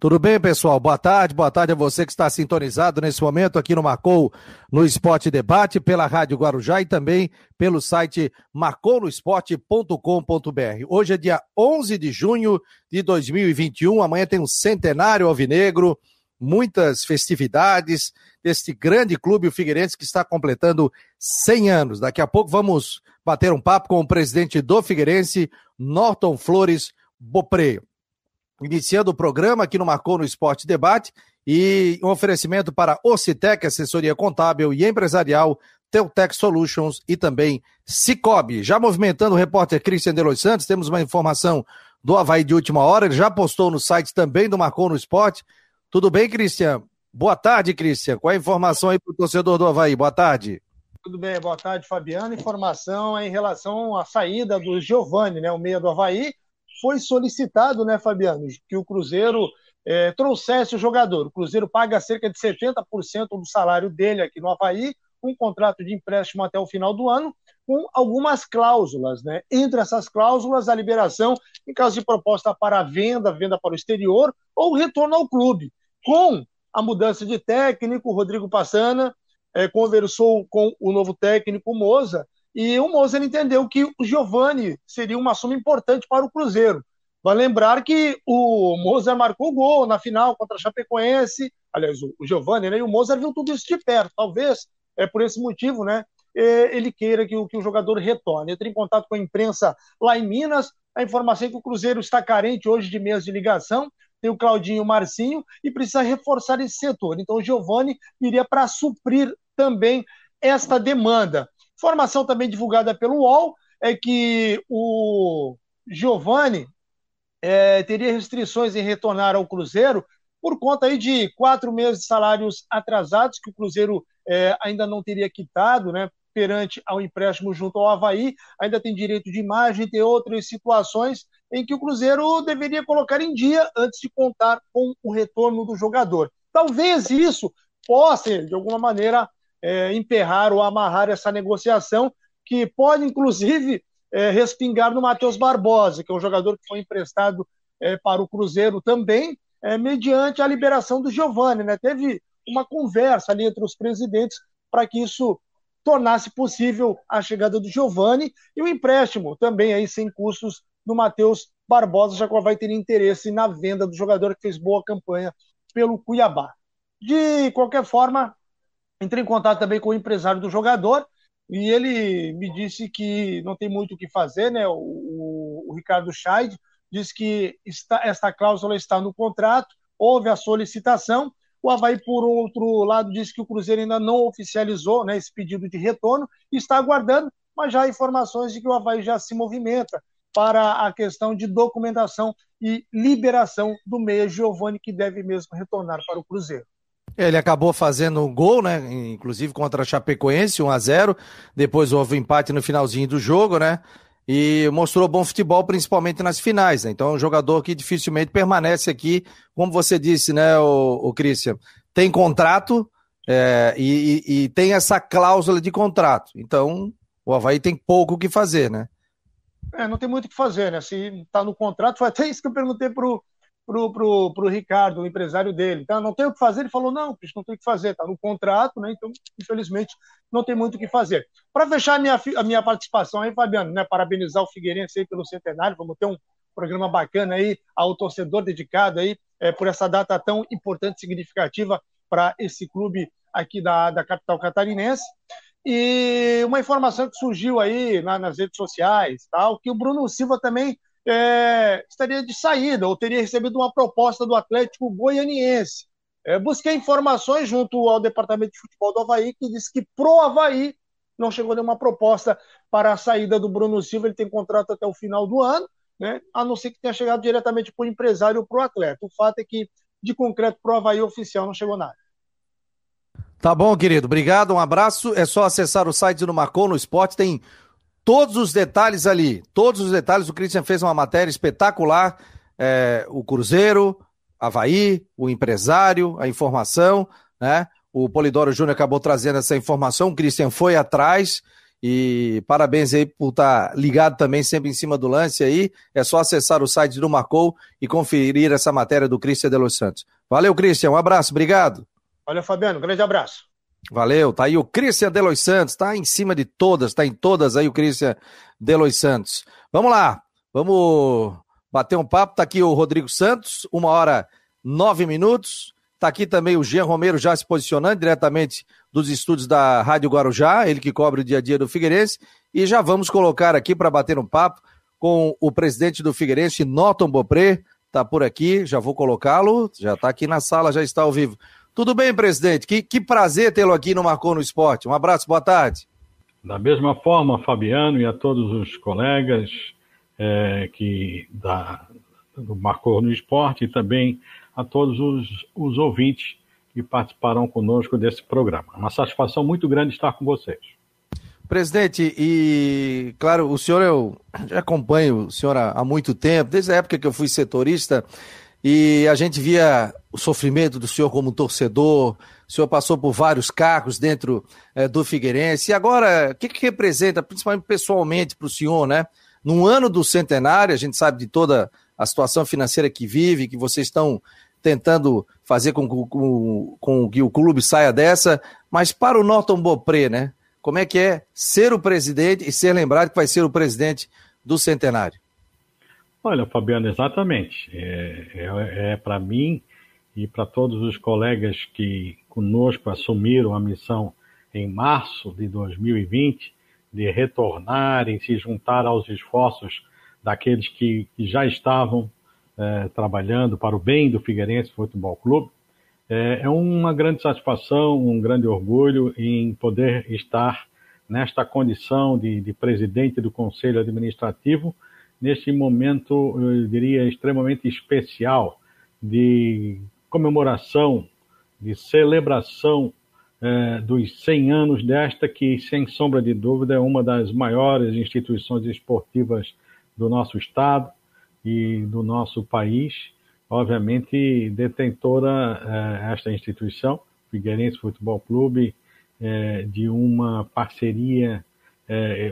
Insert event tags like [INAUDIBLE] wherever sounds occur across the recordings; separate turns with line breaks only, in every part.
Tudo bem, pessoal? Boa tarde, boa tarde a você que está sintonizado nesse momento aqui no Marcou no Esporte Debate, pela Rádio Guarujá e também pelo site marcounoesporte.com.br. Hoje é dia 11 de junho de 2021, amanhã tem um centenário alvinegro, muitas festividades deste grande clube, o Figueirense, que está completando 100 anos. Daqui a pouco vamos bater um papo com o presidente do Figueirense, Norton Flores Bopreio iniciando o programa aqui no Marcou no Esporte Debate e um oferecimento para Ocitec, assessoria contábil e empresarial, Teutec Solutions e também Cicobi. Já movimentando o repórter Christian de Los Santos, temos uma informação do Havaí de última hora, ele já postou no site também do Marcou no Esporte. Tudo bem, Christian? Boa tarde, Christian. Qual a informação aí para o torcedor do Havaí? Boa tarde.
Tudo bem, boa tarde, Fabiano. Informação em relação à saída do Giovani, né, o meia do Havaí, foi solicitado, né, Fabiano, que o Cruzeiro é, trouxesse o jogador. O Cruzeiro paga cerca de 70% do salário dele aqui no Havaí, um contrato de empréstimo até o final do ano, com algumas cláusulas, né? Entre essas cláusulas, a liberação em caso de proposta para venda, venda para o exterior ou retorno ao clube. Com a mudança de técnico, o Rodrigo Passana é, conversou com o novo técnico Moza e o Moser entendeu que o Giovani seria uma soma importante para o Cruzeiro. Vai lembrar que o Moser marcou gol na final contra a Chapecoense, aliás, o Giovani, né? E o Moser viu tudo isso de perto. Talvez é por esse motivo, né? Ele queira que, que o jogador retorne. Entre em contato com a imprensa lá em Minas. A informação é que o Cruzeiro está carente hoje de meias de ligação. Tem o Claudinho e o Marcinho e precisa reforçar esse setor. Então o Giovani iria para suprir também esta demanda. Informação também divulgada pelo UOL é que o Giovani é, teria restrições em retornar ao Cruzeiro por conta aí de quatro meses de salários atrasados que o Cruzeiro é, ainda não teria quitado, né? Perante ao empréstimo junto ao Havaí, ainda tem direito de imagem, tem outras situações em que o Cruzeiro deveria colocar em dia antes de contar com o retorno do jogador. Talvez isso possa, de alguma maneira, é, emperrar ou amarrar essa negociação, que pode, inclusive, é, respingar no Matheus Barbosa, que é um jogador que foi emprestado é, para o Cruzeiro também, é, mediante a liberação do Giovani. Né? Teve uma conversa ali entre os presidentes para que isso tornasse possível a chegada do Giovani e o empréstimo também aí sem custos do Matheus Barbosa, já que vai ter interesse na venda do jogador que fez boa campanha pelo Cuiabá. De qualquer forma, Entrei em contato também com o empresário do jogador e ele me disse que não tem muito o que fazer, né? O, o, Ricardo Scheid disse que está, esta cláusula está no contrato, houve a solicitação. O Havaí, por outro lado, disse que o Cruzeiro ainda não oficializou né, esse pedido de retorno está aguardando, mas já há informações de que o Havaí já se movimenta para a questão de documentação e liberação do meia Giovani, que deve mesmo retornar para o Cruzeiro.
Ele acabou fazendo um gol, né? Inclusive contra a Chapecoense, 1 a 0 Depois houve um empate no finalzinho do jogo, né? E mostrou bom futebol, principalmente nas finais, né? Então é um jogador que dificilmente permanece aqui, como você disse, né, o, o? Tem contrato é, e, e, e tem essa cláusula de contrato. Então o Havaí tem pouco o que fazer, né?
É, não tem muito o que fazer, né? Se tá no contrato, foi até isso que eu perguntei pro, pro, pro, pro Ricardo, o empresário dele. Então, não tem o que fazer. Ele falou, não, não tem o que fazer, está no contrato, né? Então, infelizmente, não tem muito o que fazer. Para fechar a minha, a minha participação aí, Fabiano, né? Parabenizar o Figueirense aí pelo centenário. Vamos ter um programa bacana aí ao torcedor dedicado aí é, por essa data tão importante significativa para esse clube aqui da, da capital catarinense. E uma informação que surgiu aí na, nas redes sociais, tal, que o Bruno Silva também é, estaria de saída ou teria recebido uma proposta do Atlético Goianiense. É, busquei informações junto ao Departamento de Futebol do Havaí, que disse que pro Havaí não chegou nenhuma proposta para a saída do Bruno Silva, ele tem contrato até o final do ano, né? a não ser que tenha chegado diretamente para o empresário ou para o atleta. O fato é que, de concreto, pro Havaí oficial não chegou nada.
Tá bom, querido. Obrigado, um abraço. É só acessar o site do Marcou no Esporte, tem todos os detalhes ali, todos os detalhes. O Christian fez uma matéria espetacular. É, o Cruzeiro, Havaí, o empresário, a informação, né? O Polidoro Júnior acabou trazendo essa informação, o Christian foi atrás E parabéns aí por estar ligado também sempre em cima do lance aí. É só acessar o site do Marcou e conferir essa matéria do Cristian de Los Santos. Valeu, Cristian. Um abraço, obrigado.
Valeu, Fabiano. Um grande abraço.
Valeu, tá aí o Cristian de Los Santos, tá em cima de todas, tá em todas aí o Cristian de Los Santos. Vamos lá, vamos bater um papo. Tá aqui o Rodrigo Santos, uma hora nove minutos. Tá aqui também o Jean Romero já se posicionando diretamente dos estúdios da Rádio Guarujá, ele que cobre o dia a dia do Figueirense. E já vamos colocar aqui para bater um papo com o presidente do Figueirense, Norton Bopré. Tá por aqui, já vou colocá-lo, já tá aqui na sala, já está ao vivo. Tudo bem, presidente? Que, que prazer tê-lo aqui no Marcou no Esporte. Um abraço, boa tarde.
Da mesma forma, Fabiano e a todos os colegas é, que da, do Marcou no Esporte e também a todos os, os ouvintes que participarão conosco desse programa. É uma satisfação muito grande estar com vocês.
Presidente, e claro, o senhor eu já acompanho o senhor há, há muito tempo, desde a época que eu fui setorista, e a gente via o sofrimento do senhor como torcedor, o senhor passou por vários cargos dentro é, do Figueirense, e agora, o que, que representa, principalmente pessoalmente para o senhor, né? Num ano do centenário, a gente sabe de toda a situação financeira que vive, que vocês estão tentando fazer com, com, com que o clube saia dessa, mas para o Norton Bopré, né? Como é que é ser o presidente e ser lembrado que vai ser o presidente do centenário?
Olha, Fabiano, exatamente. É, é, é para mim e para todos os colegas que conosco assumiram a missão em março de 2020 de retornar e se juntar aos esforços daqueles que, que já estavam é, trabalhando para o bem do Figueirense Futebol Clube. É, é uma grande satisfação, um grande orgulho em poder estar nesta condição de, de presidente do Conselho Administrativo neste momento, eu diria, extremamente especial de comemoração, de celebração é, dos 100 anos desta que, sem sombra de dúvida, é uma das maiores instituições esportivas do nosso estado e do nosso país. Obviamente, detentora é, esta instituição, Figueirense Futebol Clube, é, de uma parceria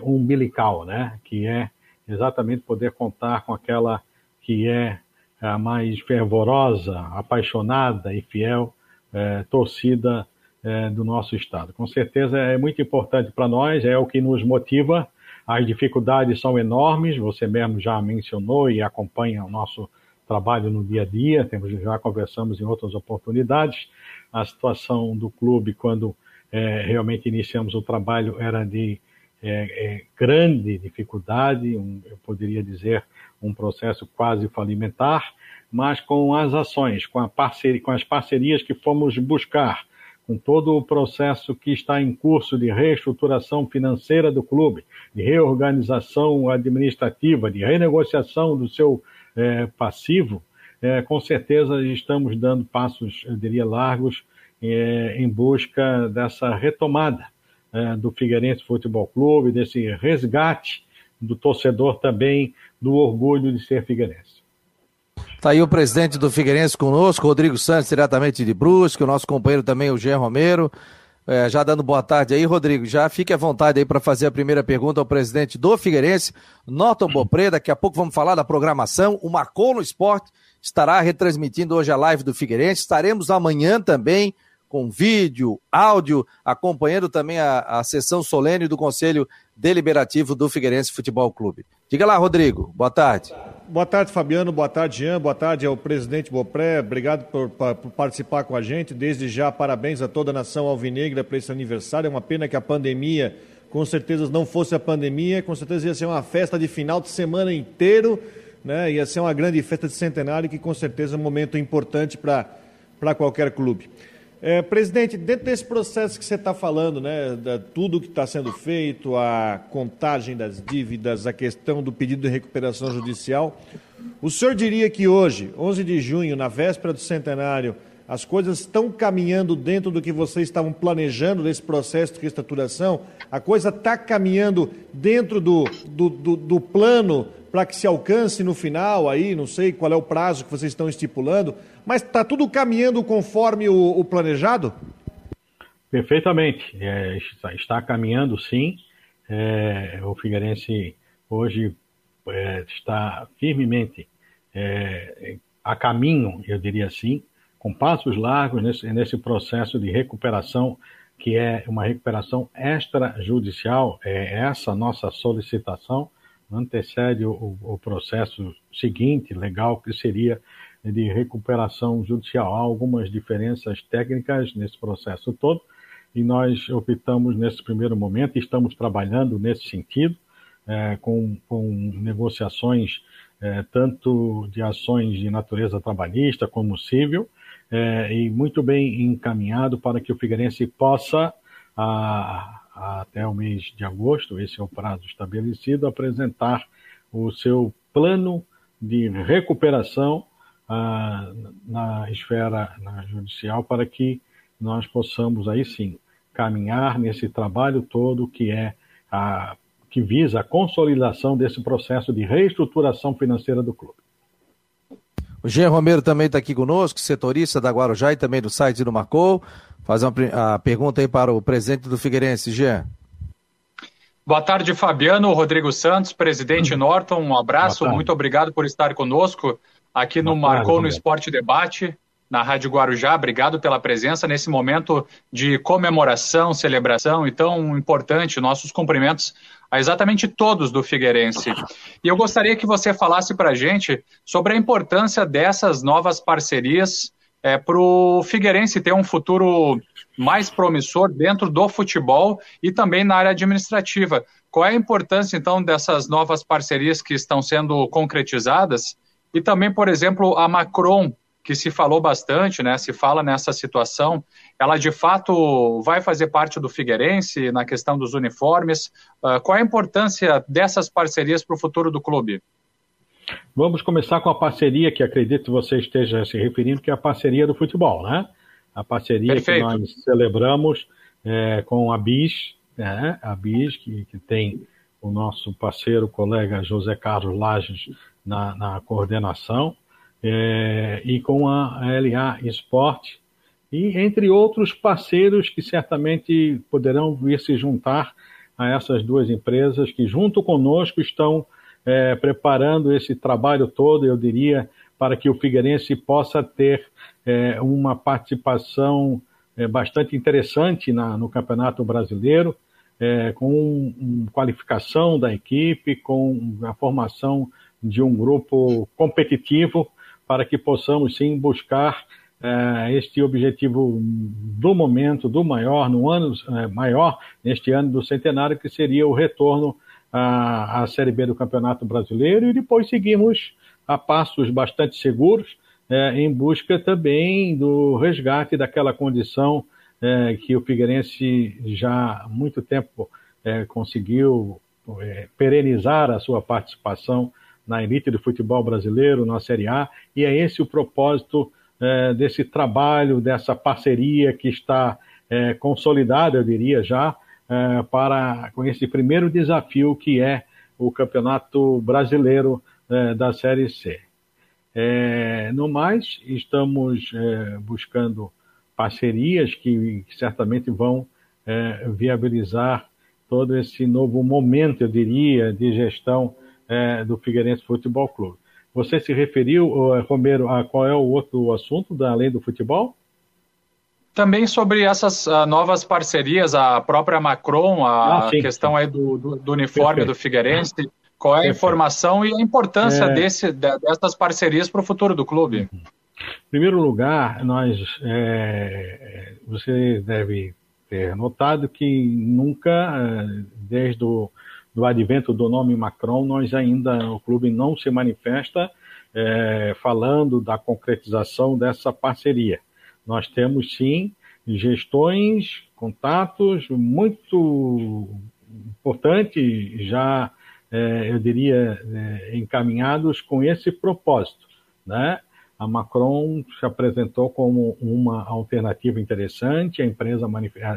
umbilical, né, que é exatamente poder contar com aquela que é a mais fervorosa, apaixonada e fiel é, torcida é, do nosso estado. Com certeza é muito importante para nós, é o que nos motiva. As dificuldades são enormes, você mesmo já mencionou e acompanha o nosso trabalho no dia a dia, temos, já conversamos em outras oportunidades. A situação do clube, quando é, realmente iniciamos o trabalho, era de é, é, grande dificuldade, um, eu poderia dizer um processo quase falimentar, mas com as ações, com, a parceria, com as parcerias que fomos buscar, com todo o processo que está em curso de reestruturação financeira do clube, de reorganização administrativa, de renegociação do seu é, passivo, é, com certeza estamos dando passos, eu diria, largos é, em busca dessa retomada é, do Figueirense Futebol Clube, desse resgate do torcedor também, do orgulho de ser figueirense.
Está aí o presidente do Figueirense conosco, Rodrigo Santos, diretamente de Brusque, o nosso companheiro também, o Jean Romero. É, já dando boa tarde aí, Rodrigo. Já fique à vontade aí para fazer a primeira pergunta ao presidente do Figueirense, Norton Bopré. Daqui a pouco vamos falar da programação. O Marcou no Esporte estará retransmitindo hoje a live do Figueirense. Estaremos amanhã também com vídeo, áudio, acompanhando também a, a sessão solene do Conselho Deliberativo do Figueirense Futebol Clube. Diga lá, Rodrigo. Boa tarde.
Boa tarde, Fabiano. Boa tarde, Jean. Boa tarde ao presidente Bopré. Obrigado por, por, participar com a gente. Desde já, parabéns a toda a nação alvinegra para esse aniversário. É uma pena que a pandemia, com certeza, não fosse a pandemia. Com certeza ia ser uma festa de final de semana inteiro. Né? Ia ser uma grande festa de centenário que, com certeza, é um momento importante para qualquer clube. É, presidente, dentro desse processo que você está falando, né, da, tudo que está sendo feito, a contagem das dívidas, a questão do pedido de recuperação judicial, o senhor diria que hoje, 11 de junho, na véspera do centenário, as coisas estão caminhando dentro do que vocês estavam planejando nesse processo de reestruturação? A coisa está caminhando dentro do, do, do, do plano para que se alcance no final aí, não sei qual é o prazo que vocês estão estipulando, mas está tudo caminhando conforme o, o planejado?
Perfeitamente. É, está, está, caminhando sim. é, o Figueirense hoje é, está firmemente é, a caminho, eu diria assim, com passos largos nesse, nesse processo de recuperação, que é uma recuperação extrajudicial, é essa nossa solicitação, antecede o, o processo seguinte, legal, que seria de recuperação judicial. Há algumas diferenças técnicas nesse processo todo, e nós optamos nesse primeiro momento, estamos trabalhando nesse sentido, é, com, com, negociações é, tanto de ações de natureza trabalhista como civil, é, e muito bem encaminhado para que o Figueirense possa, a, até o mês de agosto, esse é o prazo estabelecido, apresentar o seu plano de recuperação a, na esfera na judicial para que nós possamos aí sim caminhar nesse trabalho todo que é a que visa a consolidação desse processo de reestruturação financeira do clube.
O Jean Romero também está aqui conosco, setorista da Guarujá e também do site do Marcou. Fazer uma a pergunta aí para o presidente do Figueirense, Jean.
Boa tarde, Fabiano, Rodrigo Santos, presidente hum. Norton, um abraço, muito obrigado por estar conosco aqui no Boa Marcou tarde, no Esporte Debate na Rádio Guarujá. Obrigado pela presença nesse momento de comemoração, celebração e tão importante. Nossos cumprimentos a exatamente todos do Figueirense. E eu gostaria que você falasse para a gente sobre a importância dessas novas parcerias é, para o Figueirense ter um futuro mais promissor dentro do futebol e também na área administrativa. Qual é a importância, então, dessas novas parcerias que estão sendo concretizadas? E também, por exemplo, a Macron, que se falou bastante, né, se fala nessa situação, ela de fato vai fazer parte do Figueirense na questão dos uniformes? Uh, qual a importância dessas parcerias para o futuro do clube?
Vamos começar com a parceria que acredito você esteja se referindo, que é a parceria do futebol, né? A parceria Perfeito. que nós celebramos é, com a BIS, né? a BIS, que, que tem o nosso parceiro, colega José Carlos Lages na, na coordenação, é, e com a LA Esporte, e entre outros parceiros que certamente poderão vir se juntar a essas duas empresas que, junto conosco, estão é, preparando esse trabalho todo, eu diria, para que o Figueirense possa ter é, uma participação é, bastante interessante na, no Campeonato Brasileiro, é, com um, qualificação da equipe, com a formação de um grupo competitivo para que possamos sim buscar é, este objetivo do momento, do maior, no ano é, maior, neste ano do centenário, que seria o retorno à, à Série B do Campeonato Brasileiro, e depois seguimos a passos bastante seguros, é, em busca também do resgate daquela condição que o Figueirense já há muito tempo conseguiu perenizar a sua participação na elite do futebol brasileiro, na Série A, e é esse o propósito é, desse trabalho, dessa parceria que está é, consolidada, eu diria já, é, para com esse primeiro desafio que é o Campeonato Brasileiro é, da Série C. É, no mais, estamos é, buscando parcerias que, certamente vão viabilizar todo esse novo momento, eu diria, de gestão do Figueirense Futebol Clube. Você se referiu, Romero, a qual é o outro assunto da além do futebol?
Também sobre essas uh, novas parcerias, a própria Macron, a ah, sim, questão sim. aí do, do, do uniforme Perfeito. do Figueirense, qual é a Perfeito. informação e a importância é... desse, dessas parcerias para o futuro do clube?
Em primeiro lugar, nós, é, você deve ter notado que nunca, é, desde o do advento do nome Macron, nós ainda, o clube não se manifesta é, falando da concretização dessa parceria. Nós temos sim gestões, contatos muito importantes, já é, eu diria é, encaminhados com esse propósito, né? A Macron se apresentou como uma alternativa interessante, a empresa,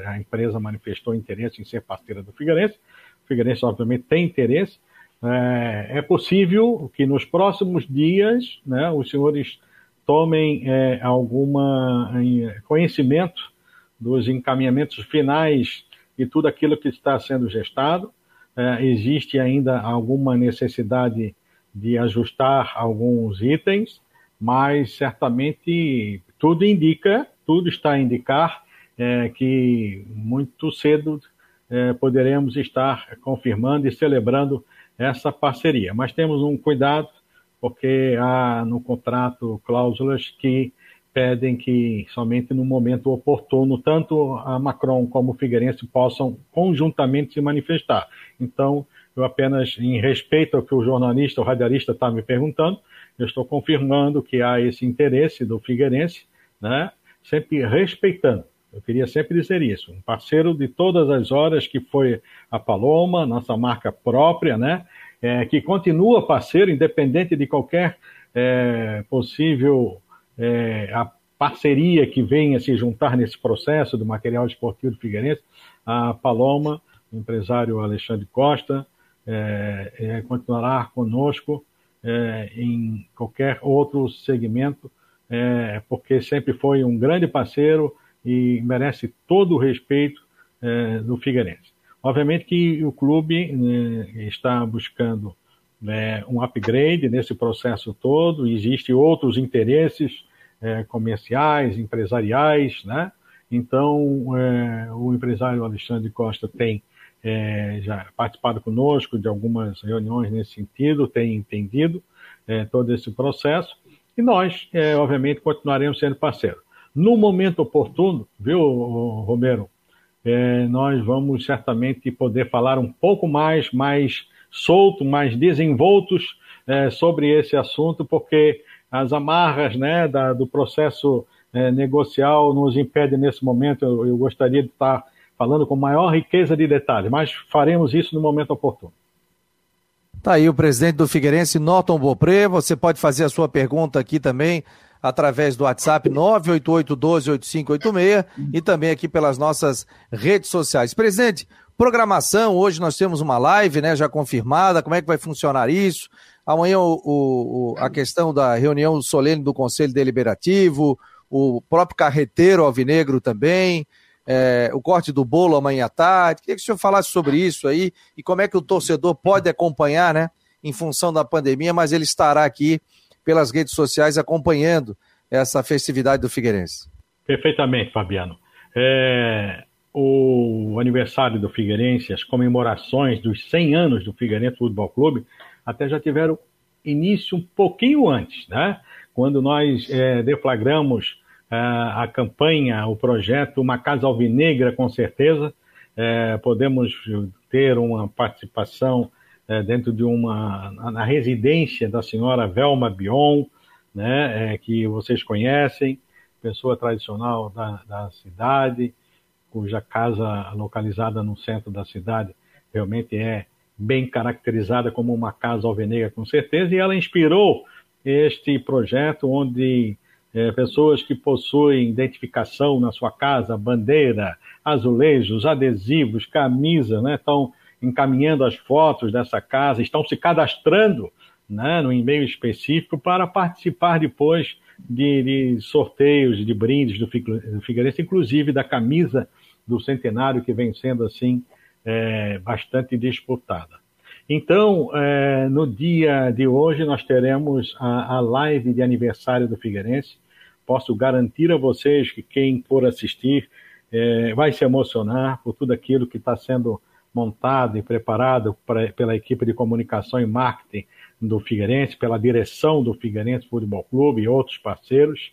a empresa manifestou interesse em ser parceira do Figueirense, Figueirense, obviamente, tem interesse. É, é possível que nos próximos dias né, os senhores tomem é, alguma conhecimento dos encaminhamentos finais e tudo aquilo que está sendo gestado. é, existe ainda alguma necessidade de ajustar alguns itens, mas certamente tudo indica, tudo está a indicar é, que muito cedo é, poderemos estar confirmando e celebrando essa parceria. Mas temos um cuidado, porque há no contrato cláusulas que pedem que somente no momento oportuno tanto a Macron como o Figueirense possam conjuntamente se manifestar. Então, eu apenas, em respeito ao que o jornalista, o radialista está me perguntando, eu estou confirmando que há esse interesse do Figueirense, né, sempre respeitando. Eu queria sempre dizer isso. Um parceiro de todas as horas que foi a Paloma, nossa marca própria, né, é, que continua parceiro, independente de qualquer é, possível é, a parceria que venha se juntar nesse processo do material esportivo do Figueirense, a Paloma, o empresário Alexandre Costa, é, é, continuará conosco é, em qualquer outro segmento, porque sempre foi um grande parceiro e merece todo o respeito é, do Figueirense. Obviamente que o clube né, está buscando né, um upgrade nesse processo todo, existem outros interesses é, comerciais, empresariais, né? Então, é, o empresário Alexandre Costa tem é, já participado conosco de algumas reuniões nesse sentido, tem entendido é, todo esse processo, e nós, é, obviamente, continuaremos sendo parceiros. No momento oportuno, viu, Romero, é, nós vamos certamente poder falar um pouco mais, mais solto, mais desenvoltos sobre esse assunto, porque as amarras né, da, do processo é, negocial nos impedem nesse momento. Eu, eu, gostaria de estar falando com maior riqueza de detalhes, mas faremos isso no momento oportuno.
Tá aí o presidente do Figueirense, Norton Bopré. Você pode fazer a sua pergunta aqui também através do WhatsApp 988-12-8586 e também aqui pelas nossas redes sociais. Presidente, programação, hoje nós temos uma live, né, já confirmada, como é que vai funcionar isso? Amanhã o, o, a questão da reunião solene do Conselho Deliberativo, o próprio carreteiro alvinegro também, é, o corte do bolo amanhã à tarde. Queria que o senhor falasse sobre isso aí e como é que o torcedor pode acompanhar, né? Em função da pandemia, mas ele estará aqui pelas redes sociais acompanhando essa festividade do Figueirense.
Perfeitamente, Fabiano. É, o aniversário do Figueirense, as comemorações dos 100 anos do Figueirense Futebol Clube, até já tiveram início um pouquinho antes, né? Quando nós é, deflagramos é, a campanha, o projeto Uma Casa Alvinegra, com certeza, é, podemos ter uma participação é, dentro de uma na residência da senhora Velma Bion, né? É, que vocês conhecem, pessoa tradicional da, da cidade, cuja casa localizada no centro da cidade realmente é bem caracterizada como uma casa alvenegra, com certeza, e ela inspirou este projeto onde é, pessoas que possuem identificação na sua casa, bandeira, azulejos, adesivos, camisa, né, estão encaminhando as fotos dessa casa, estão se cadastrando né, no e-mail específico para participar depois de, de sorteios, de brindes do Figueirense, inclusive da camisa do centenário que vem sendo assim é, bastante disputada. Então, é, no dia de hoje, nós teremos a, a, live de aniversário do Figueirense. Posso garantir a vocês que quem for assistir é, vai se emocionar por tudo aquilo que está sendo montado e preparado pra, pela equipe de comunicação e marketing do Figueirense, pela direção do Figueirense Futebol Clube e outros parceiros.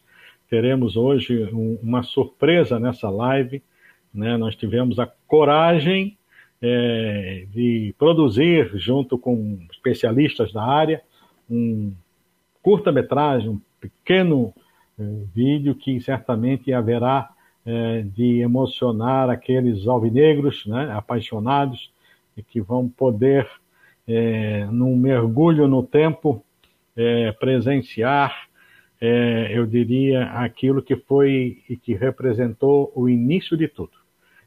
Teremos hoje um, uma surpresa nessa live. Né? Nós tivemos a coragem é, de produzir, junto com especialistas da área, um curta-metragem, um pequeno é, vídeo que certamente haverá é, de emocionar aqueles alvinegros né, apaixonados e que vão poder, é, num mergulho no tempo, é, presenciar, é, eu diria, aquilo que foi e que representou o início de tudo.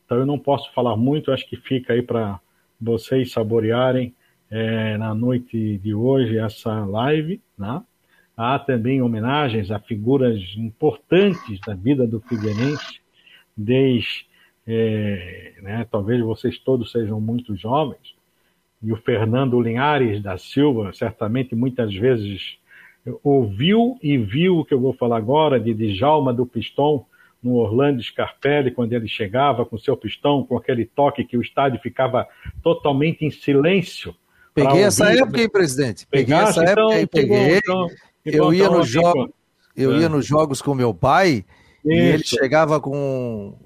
Então eu não posso falar muito, acho que fica aí para vocês saborearem é, na noite de hoje essa live. Né? Há também homenagens a figuras importantes da vida do Figueirense, desde, é, né, talvez vocês todos sejam muito jovens, e o Fernando Linhares da Silva, certamente muitas vezes ouviu e viu o que eu vou falar agora de Djalma do Pistão no Orlando Scarpelli, quando ele chegava com seu pistão, com aquele toque que o estádio ficava totalmente em silêncio.
Peguei essa época, hein, presidente? Peguei Pegasse, essa época então, peguei. Então, eu ia nos jogos, eu ia nos jogos com meu pai. E ele chegava com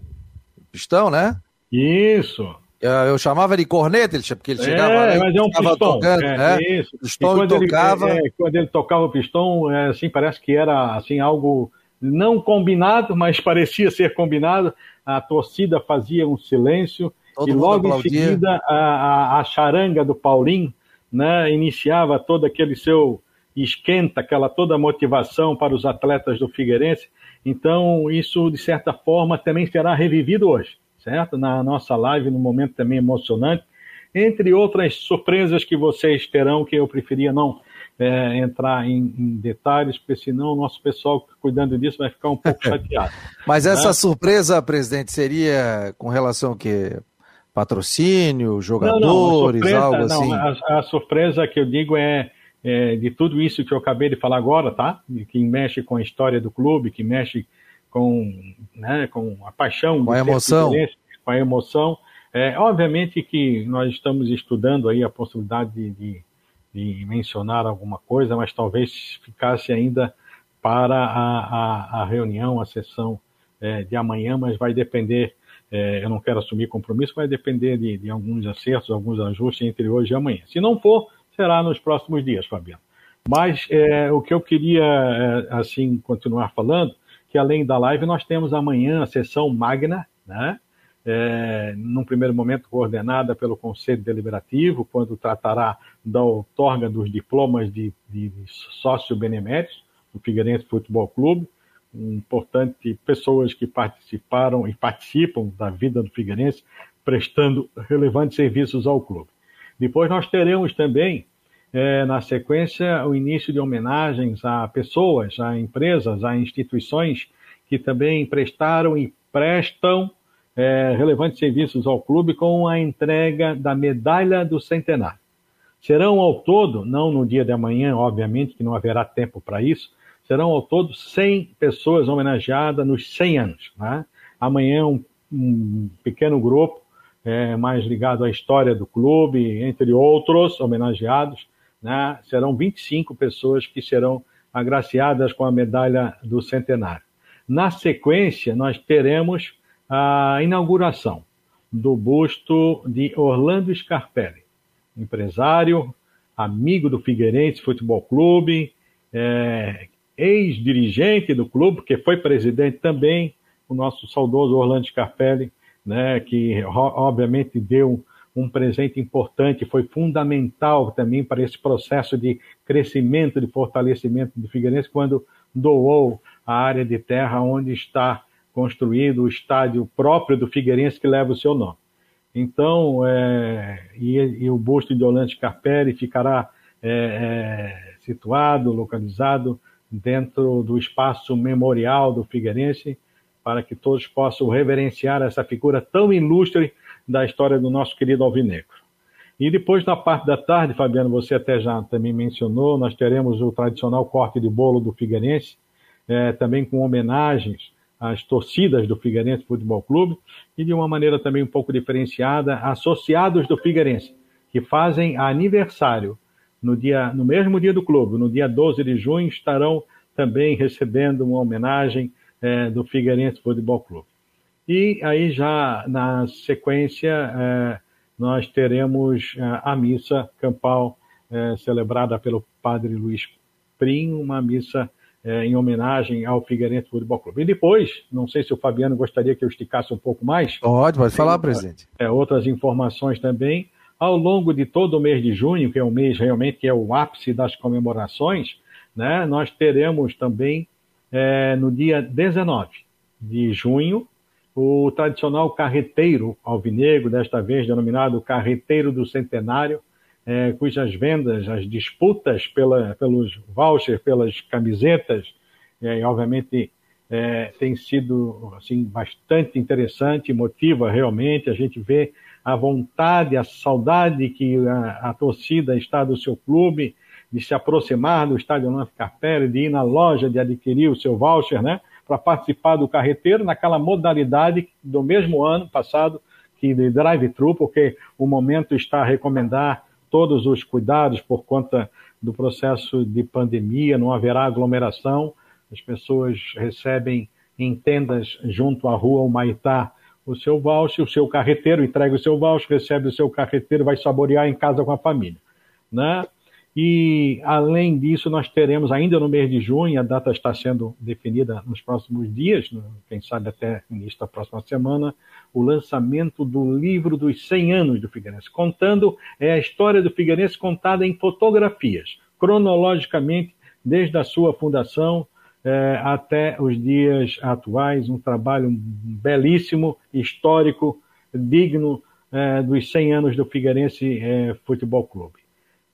pistão, né?
Isso.
Eu chamava de corneta, porque ele chegava
é, mas é um pistão,
tocando, é, né? Isso. Pistão e, tocava.
Ele, é, quando ele tocava o pistão, é, assim, parece que era assim algo não combinado, mas parecia ser combinado. A torcida fazia um silêncio Todo e logo aplaudia. em seguida a, a, a, charanga do Paulinho, né, iniciava todo aquele seu esquenta, aquela toda motivação para os atletas do Figueirense. Então isso de certa forma também será revivido hoje certo? Na nossa live, num momento também emocionante, entre outras surpresas que vocês terão, que eu preferia não é, entrar em, em, detalhes, porque senão o nosso pessoal cuidando disso vai ficar um pouco [LAUGHS] chateado.
Mas essa né? surpresa, presidente, seria com relação ao quê? Patrocínio, jogadores, não, não, surpresa, algo assim? Não,
a, a, surpresa que eu digo é, é, de tudo isso que eu acabei de falar agora, tá? Que mexe com a história do clube, que mexe com, né, com a paixão,
com a emoção,
com a emoção. É, obviamente que nós estamos estudando aí a possibilidade de, de, de mencionar alguma coisa, mas talvez ficasse ainda para a, a, a reunião, a sessão é, de amanhã, mas vai depender. É, eu não quero assumir compromisso, vai depender de, de alguns acertos, alguns ajustes entre hoje e amanhã. Se não for, será nos próximos dias, Fabiano. Mas é, o que eu queria, é, assim, continuar falando que além da live nós temos amanhã a sessão magna, né? É, num primeiro momento coordenada pelo Conselho Deliberativo, quando tratará da outorga dos diplomas de, de sócio beneméritos do Figueirense Futebol Clube, importante pessoas que participaram e participam da vida do Figueirense, prestando relevantes serviços ao clube. Depois nós teremos também é, na sequência, o início de homenagens a pessoas, a empresas, a instituições que também prestaram e prestam é, relevantes serviços ao clube com a entrega da medalha do centenário. Serão ao todo, não no dia de amanhã, obviamente, que não haverá tempo para isso, serão ao todo 100 pessoas homenageadas nos 100 anos. Né? Amanhã, um, um pequeno grupo é, mais ligado à história do clube, entre outros homenageados, né, serão 25 pessoas que serão agraciadas com a medalha do centenário. Na sequência, nós teremos a inauguração do busto de Orlando Scarpelli, empresário, amigo do Figueirense Futebol Clube, é, ex-dirigente do clube, que foi presidente também, o nosso saudoso Orlando Scarpelli, né, que obviamente deu um presente importante, foi fundamental também para esse processo de crescimento, de fortalecimento do Figueirense, quando doou a área de terra onde está construído o estádio próprio do Figueirense, que leva o seu nome. Então, é, e, e, o busto de Orlando Scarpelli ficará é, é, situado, localizado dentro do espaço memorial do Figueirense, para que todos possam reverenciar essa figura tão ilustre da história do nosso querido Alvinegro. E depois, na parte da tarde, Fabiano, você até já também mencionou, nós teremos o tradicional corte de bolo do Figueirense, é, também com homenagens às torcidas do Figueirense Futebol Clube e de uma maneira também um pouco diferenciada, associados do Figueirense, que fazem aniversário no, dia, no mesmo dia do clube, no dia 12 de junho, estarão também recebendo uma homenagem é, do Figueirense Futebol Clube. E aí já na sequência é, nós teremos é, a missa campal é, celebrada pelo padre Luiz Prim, uma missa é, em homenagem ao Figueirense Futebol Clube. E depois, não sei se o Fabiano gostaria que eu esticasse um pouco mais.
Pode, pode falar, presidente.
É, outras informações também. Ao longo de todo o mês de junho, que é o mês realmente que é o ápice das comemorações, né, nós teremos também é, no dia 19 de junho o tradicional carreteiro alvinegro, desta vez denominado Carreteiro do Centenário, é, cujas vendas, as disputas pela, pelos vouchers, pelas camisetas, é, obviamente é, tem sido assim bastante interessante, motiva realmente. A gente vê a vontade, a saudade que a, a torcida está do seu clube, de se aproximar do estádio Lance Carpelli, de ir na loja, de adquirir o seu voucher, né? Para participar do carreteiro naquela modalidade do mesmo ano passado que de drive-thru, porque o momento está a recomendar todos os cuidados por conta do processo de pandemia, não haverá aglomeração, as pessoas recebem em tendas junto à rua Humaitá o seu voucher, o seu carreteiro entrega o seu voucher, recebe o seu carreteiro, vai saborear em casa com a família. Né? E, além disso, nós teremos ainda no mês de junho, a data está sendo definida nos próximos dias, quem sabe até início da próxima semana, o lançamento do livro dos 100 anos do Figueirense, contando é a história do Figueirense contada em fotografias, cronologicamente, desde a sua fundação é, até os dias atuais, um trabalho belíssimo, histórico, digno é, dos 100 anos do Figueirense é, Futebol Clube.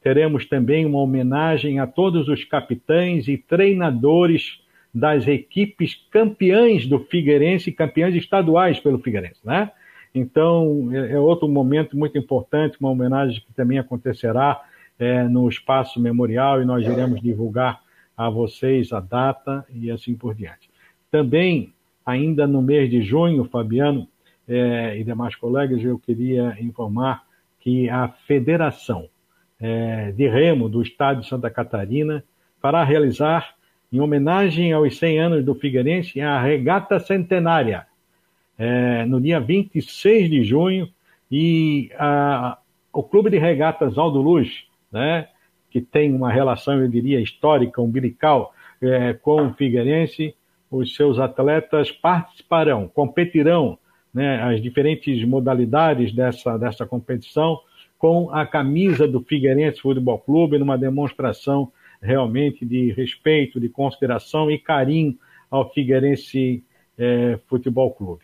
Teremos também uma homenagem a todos os capitães e treinadores das equipes campeãs do Figueirense, campeãs estaduais pelo Figueirense, né? Então, é, é outro momento muito importante, uma homenagem que também acontecerá é, no Espaço Memorial e nós iremos divulgar a vocês a data e assim por diante. Também, ainda no mês de junho, Fabiano é, e demais colegas, eu queria informar que a Federação é, de Remo do Estado de Santa Catarina fará realizar, em homenagem aos 100 anos do Figueirense, a Regata Centenária, é, no dia 26 de junho, e a, o Clube de Regatas Aldo Luz, né, que tem uma relação, eu diria, histórica, umbilical é, com o Figueirense, os seus atletas participarão, competirão né, as diferentes modalidades dessa, dessa competição com a camisa do Figueirense Futebol Clube, numa demonstração realmente de respeito, de consideração e carinho ao Figueirense é, Futebol Clube.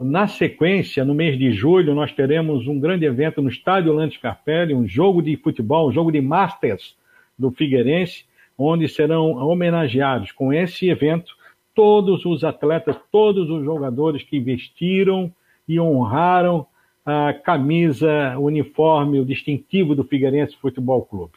Na sequência, no mês de julho, nós teremos um grande evento no Estádio Lantes Carpelli, um jogo de futebol, um jogo de Masters do Figueirense, onde serão homenageados com esse evento todos os atletas, todos os jogadores que vestiram e honraram a camisa, o uniforme, o distintivo do Figueirense Futebol Clube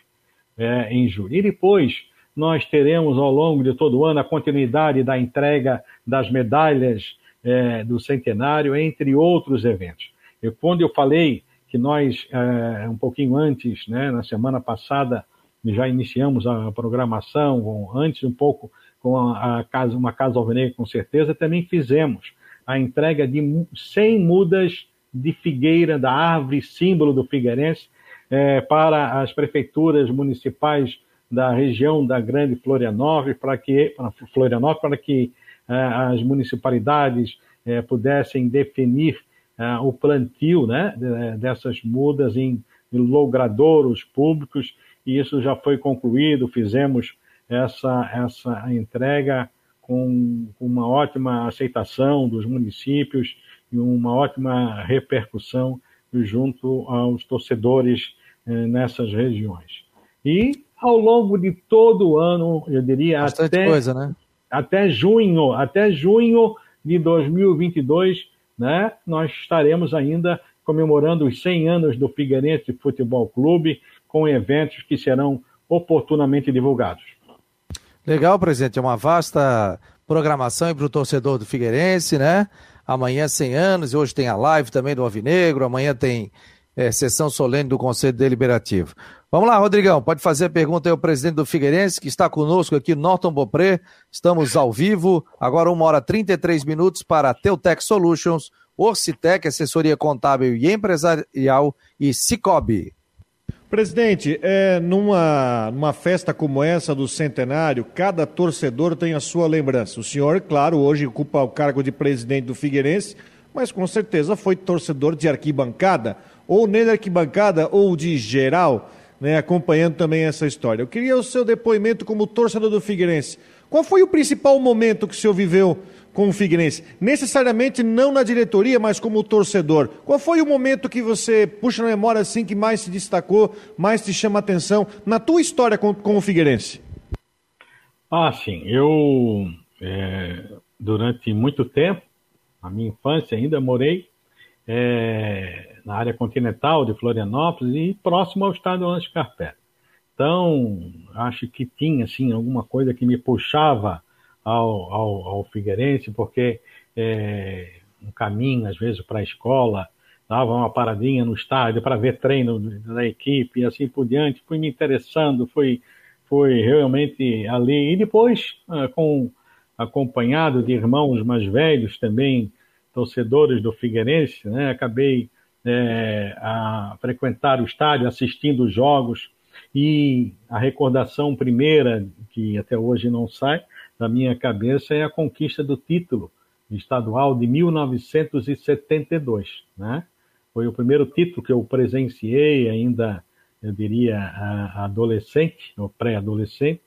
é, em julho. E depois nós teremos ao longo de todo o ano a continuidade da entrega das medalhas é, do centenário, entre outros eventos. E quando eu falei que nós, é, um pouquinho antes, né, na semana passada, já iniciamos a programação, antes um pouco com a, a casa, uma Casa Alvinegra, com certeza, também fizemos a entrega de 100 mudas de figueira, da árvore símbolo do Figueirense, é, para as prefeituras municipais da região da Grande Florianópolis, para que, para Florianópolis, para que é, as municipalidades é, pudessem definir é, o plantio né, dessas mudas em, logradouros públicos, e isso já foi concluído, fizemos essa, essa entrega com uma ótima aceitação dos municípios e uma ótima repercussão junto aos torcedores nessas regiões. E ao longo de todo o ano, eu diria Bastante até coisa, né? até junho, até junho de 2022, né, nós estaremos ainda comemorando os 100 anos do Figueirense Futebol Clube, com eventos que serão oportunamente divulgados.
Legal, presidente, é uma vasta programação para o torcedor do Figueirense, né? Amanhã 100 anos, e hoje tem a live também do Alvinegro, amanhã tem é, sessão solene do Conselho Deliberativo. Vamos lá, Rodrigão, pode fazer a pergunta aí ao presidente do Figueirense, que está conosco aqui, Norton Bopré. Estamos ao vivo, agora uma hora e 33 minutos para Teutec Solutions, Orcitec, assessoria contábil e empresarial e Cicobi.
Presidente, é, numa, numa festa como essa do centenário, cada torcedor tem a sua lembrança. O senhor, claro, hoje ocupa o cargo de presidente do Figueirense, mas com certeza foi torcedor de arquibancada, ou nem de arquibancada, ou de geral né, acompanhando também essa história. Eu queria o seu depoimento como torcedor do Figueirense. Qual foi o principal momento que o senhor viveu com o Figueirense? Necessariamente não na diretoria, mas como torcedor. Qual foi o momento que você puxa na memória assim que mais se destacou, mais te chama a atenção na tua história com, com o Figueirense?
Ah, sim. Eu é, durante muito tempo, na minha infância ainda, morei é, na área continental de Florianópolis e próximo ao estádio Anjo Carpete. Então, acho que tinha, assim, alguma coisa que me puxava ao, ao, ao Figueirense, porque é, um caminho, às vezes, para a escola, dava uma paradinha no estádio para ver treino da equipe e assim por diante. Fui me interessando, fui, fui realmente ali. E depois, ah, com acompanhado de irmãos mais velhos também, torcedores do Figueirense, né? acabei é, a frequentar o estádio, assistindo os jogos. E a recordação primeira, que até hoje não sai da minha cabeça, é a conquista do título estadual de 1972, né? Foi o primeiro título que eu presenciei ainda, eu diria, adolescente, ou pré-adolescente,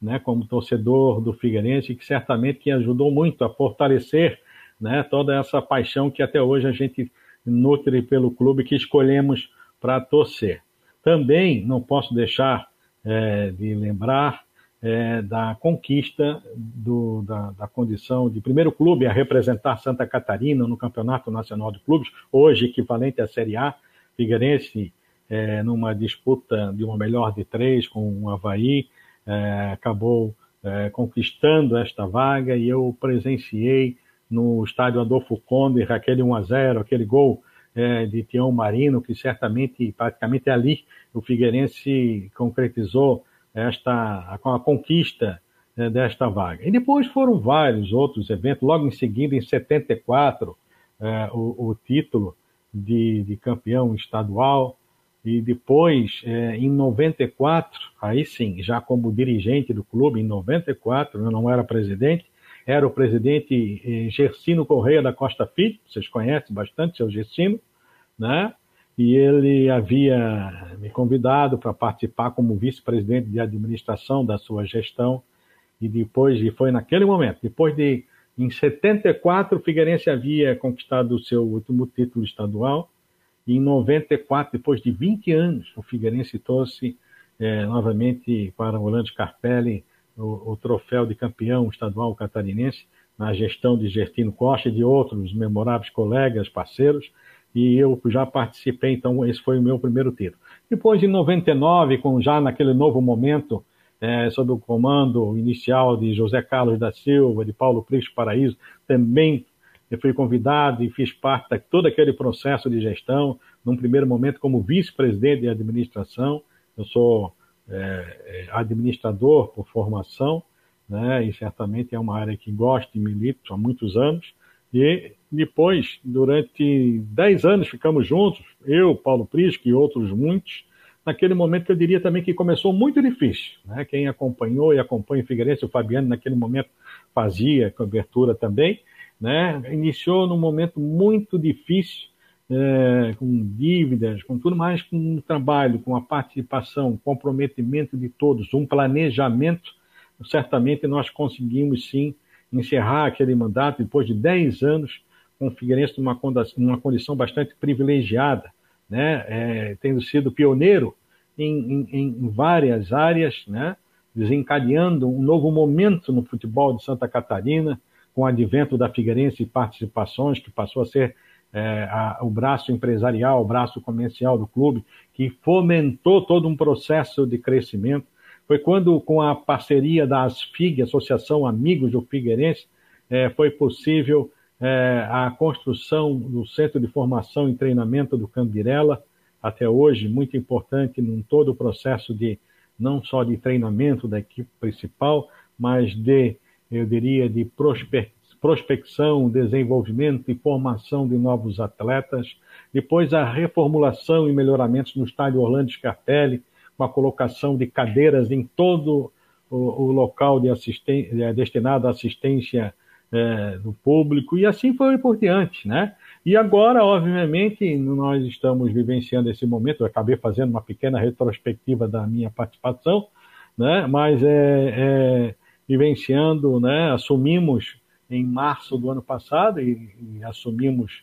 né, como torcedor do Figueirense, que certamente que ajudou muito a fortalecer né, toda essa paixão que até hoje a gente nutre pelo clube que escolhemos para torcer. Também não posso deixar é, de lembrar é, da conquista do, da, da, condição de primeiro clube a representar Santa Catarina no Campeonato Nacional de Clubes, hoje equivalente à Série A, Figueirense é, numa disputa de uma melhor de três com o Havaí, é, acabou é, conquistando esta vaga e eu presenciei no estádio Adolfo Conde, aquele 1 a 0 aquele gol é, de Tião Marino, que certamente, praticamente ali, o Figueirense concretizou esta, a conquista né, desta vaga. E depois foram vários outros eventos, logo em seguida, em 74, é, o, o título de, de, campeão estadual, e depois, é, em 94, aí sim, já como dirigente do clube, em 94, eu não era presidente, era o presidente eh, Gersino Correia da Costa Filho, vocês conhecem bastante, seu Gersino, né? E ele havia me convidado para participar como vice-presidente de administração da sua gestão. E depois e foi naquele momento, depois de em 74 o Figueirense havia conquistado o seu último título estadual. E em 94, depois de 20 anos, o Figueirense trouxe é, novamente para Orlando Scarpelli o, o, troféu de campeão estadual catarinense na gestão de Gertino Costa e de outros memoráveis colegas, parceiros, e eu já participei, então esse foi o meu primeiro título. Depois, em 99, com já naquele novo momento, é, sob o comando inicial de José Carlos da Silva, de Paulo Prisco Paraíso, também eu fui convidado e fiz parte de todo aquele processo de gestão, num primeiro momento como vice-presidente de administração, eu sou é, é administrador por formação, né, e certamente é uma área que gosto e milito há muitos anos, e depois, durante dez anos, ficamos juntos, eu, Paulo Prisco e outros muitos, naquele momento eu diria também que começou muito difícil. Né? Quem acompanhou e acompanha o Figueirense, o Fabiano, naquele momento fazia cobertura também, né? iniciou num momento muito difícil, é, com dívidas, com tudo mais, com um trabalho, com a participação, um comprometimento de todos, um planejamento, certamente nós conseguimos sim encerrar aquele mandato depois de 10 anos com o Figueirense numa, numa condição bastante privilegiada, né? É, tendo sido pioneiro em, em, em, várias áreas, né? desencadeando um novo momento no futebol de Santa Catarina, com o advento da Figueirense participações, que passou a ser é, a, o braço empresarial, o braço comercial do clube, que fomentou todo um processo de crescimento. Foi quando, com a parceria da ASFIG, Associação Amigos do Figueirense, é, foi possível é, a construção do Centro de Formação e Treinamento do Cambirela, até hoje, muito importante em todo o processo de, não só de treinamento da equipe principal, mas de, eu diria, de prospecção, desenvolvimento e formação de novos atletas. Depois, a reformulação e melhoramentos no estádio Orlando Scarpelli, com a colocação de cadeiras em todo o, o local de assistência, destinado à assistência é, do público, e assim foi por diante, né? E agora, obviamente, nós estamos vivenciando esse momento, eu acabei fazendo uma pequena retrospectiva da minha participação, né? Mas é, é vivenciando, né? Assumimos em março do ano passado e, e assumimos,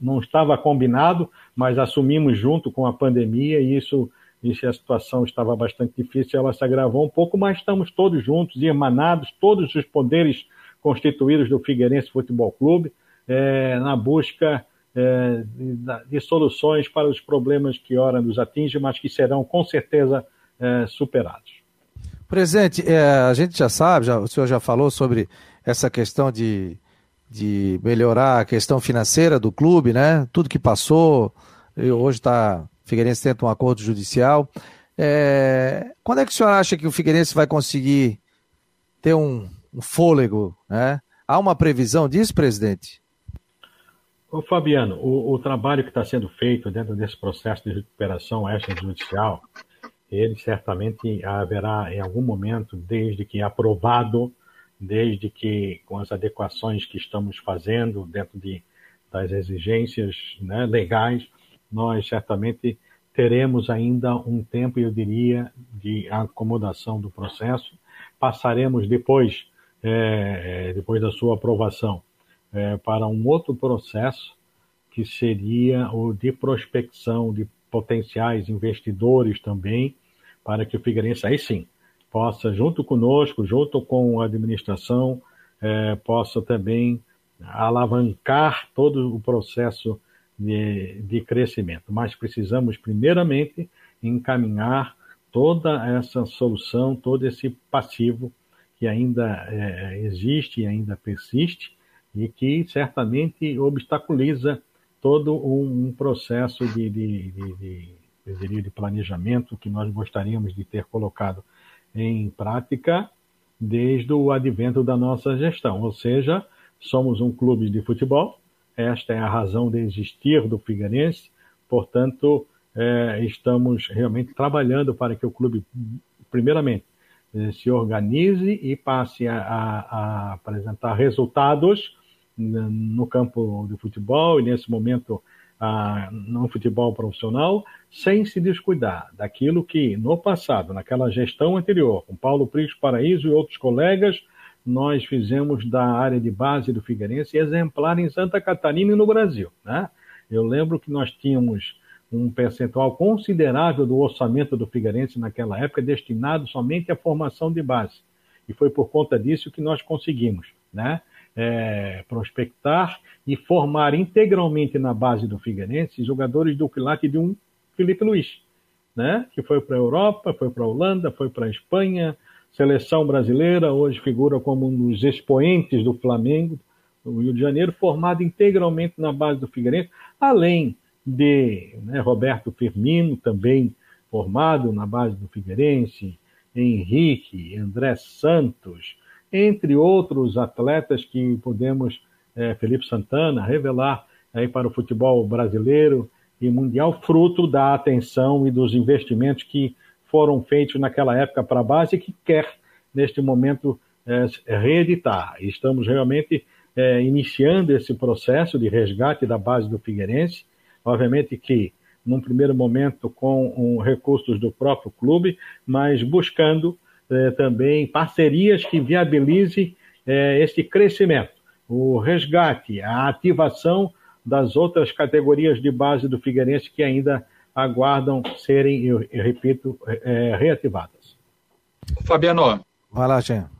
não estava combinado, mas assumimos junto com a pandemia e isso e se a situação estava bastante difícil, ela se agravou um pouco, mas estamos todos juntos, irmanados, todos os poderes constituídos do Figueirense Futebol Clube, é, na busca é, de, de, soluções para os problemas que ora nos atingem, mas que serão com certeza é, superados.
Presidente, a gente já sabe, já, o senhor já falou sobre essa questão de, de melhorar a questão financeira do clube, né? Tudo que passou, hoje está, Figueirense tenta um acordo judicial. É, quando é que o senhor acha que o Figueirense vai conseguir ter um, um fôlego, né? Há uma previsão disso, presidente?
Ô, Fabiano, o, o trabalho que está sendo feito dentro desse processo de recuperação extrajudicial, ele certamente haverá em algum momento, desde que aprovado, desde que com as adequações que estamos fazendo dentro de, das exigências né, legais, nós certamente teremos ainda um tempo, eu diria, de acomodação do processo. Passaremos depois, é, é depois da sua aprovação, é, para um outro processo que seria o de prospecção de potenciais investidores também, para que o Figueirense, aí sim, possa, junto conosco, junto com a administração, é, possa também alavancar todo o processo de, de crescimento. Mas precisamos, primeiramente, encaminhar toda essa solução, todo esse passivo que ainda é, existe e ainda persiste e que certamente obstaculiza todo um, processo de, de, de, de, de planejamento que nós gostaríamos de ter colocado em prática desde o advento da nossa gestão. Ou seja, somos um clube de futebol, esta é a razão de existir do Figueirense, portanto, é, estamos realmente trabalhando para que o clube, primeiramente, eh, se organize e passe a, a, a apresentar resultados no campo de futebol e nesse momento ah, no futebol profissional, sem se descuidar daquilo que no passado, naquela gestão anterior, com Paulo Prisco Paraíso e outros colegas, nós fizemos da área de base do Figueirense exemplar em Santa Catarina e no Brasil. Né? Eu lembro que nós tínhamos um percentual considerável do orçamento do Figueirense naquela época destinado somente à formação de base. E foi por conta disso que nós conseguimos né? É, prospectar e formar integralmente na base do Figueirense jogadores do quilate de um Felipe Luiz, né? que foi para a Europa, foi para a Holanda, foi para a Espanha, seleção brasileira, hoje figura como um dos expoentes do Flamengo, do Rio de Janeiro, formado integralmente na base do Figueirense, além de né, Roberto Firmino, também formado na base do Figueirense, Henrique, André Santos, entre outros atletas que podemos, é, Felipe Santana, revelar aí para o futebol brasileiro e mundial, fruto da atenção e dos investimentos que foram feitos naquela época para a base e que quer, neste momento, é, reeditar. Estamos realmente é, iniciando esse processo de resgate da base do Figueirense. Obviamente que, num primeiro momento, com um, recursos do próprio clube, mas buscando é, também parcerias que viabilizem é, esse crescimento, o resgate, a ativação das outras categorias de base do Figueirense que ainda aguardam serem, eu, eu repito, é, reativadas.
Fabiano.
Vai lá, Jean.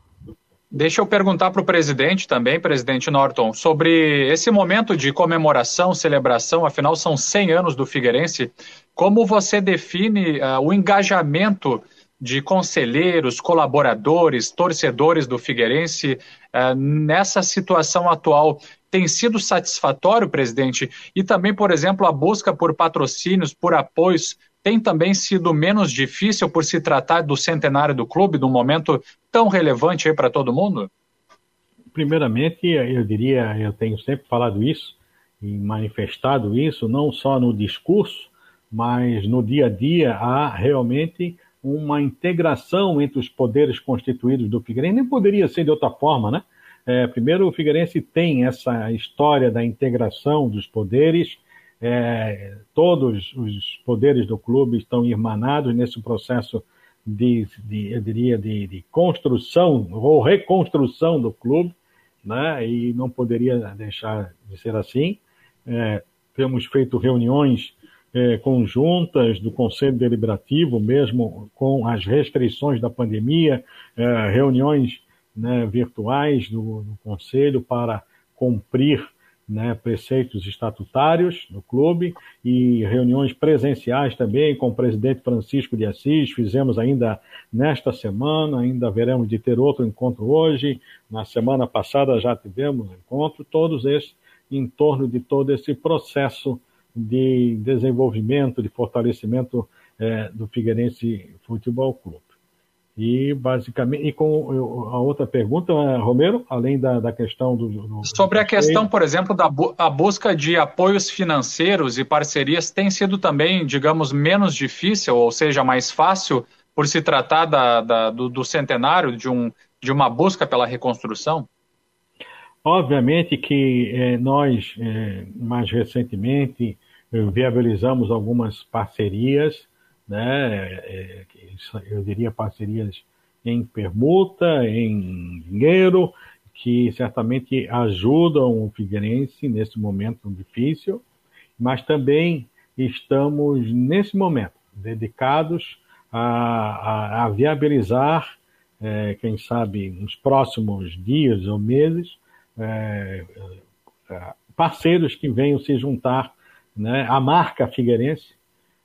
Deixa eu perguntar para o presidente também, presidente Norton, sobre esse momento de comemoração, celebração, afinal são 100 anos do Figueirense. Como você define uh, o engajamento de conselheiros, colaboradores, torcedores do Figueirense uh, nessa situação atual? Tem sido satisfatório, presidente? E também, por exemplo, a busca por patrocínios, por apoios, tem também sido menos difícil por se tratar do centenário do clube, de um momento tão relevante aí para todo mundo?
Primeiramente, eu diria, eu tenho sempre falado isso e manifestado isso, não só no discurso, mas no dia a dia, há realmente uma integração entre os poderes constituídos do Figueirense. Nem poderia ser de outra forma, né? É, primeiro, o Figueirense tem essa história da integração dos poderes. É, todos os poderes do clube estão irmanados nesse processo de, de eu diria, de, de, construção ou reconstrução do clube, né? E não poderia deixar de ser assim. É, temos feito reuniões é, conjuntas do Conselho Deliberativo, mesmo com as restrições da pandemia, é, reuniões né, virtuais do, do Conselho para cumprir né, preceitos estatutários do clube e reuniões presenciais também com o presidente Francisco de Assis. Fizemos ainda nesta semana, ainda veremos de ter outro encontro hoje. Na semana passada já tivemos um encontro, todos esses em torno de todo esse processo de desenvolvimento, de fortalecimento é, do Figueirense Futebol Clube. E basicamente, e com a outra pergunta, Romero, além da, da questão do, do
Sobre a questão, por exemplo, da a busca de apoios financeiros e parcerias tem sido também, digamos, menos difícil, ou seja, mais fácil, por se tratar da, da do, do, centenário, de, um, de uma busca pela reconstrução?
Obviamente que eh, nós, eh, mais recentemente, viabilizamos algumas parcerias, né, é, eu diria parcerias em permuta, em dinheiro, que certamente ajudam o Figueirense nesse momento difícil, mas também estamos, nesse momento, dedicados a, a, a viabilizar, é, quem sabe, nos próximos dias ou meses, é, é parceiros que venham se juntar né, à marca Figueirense,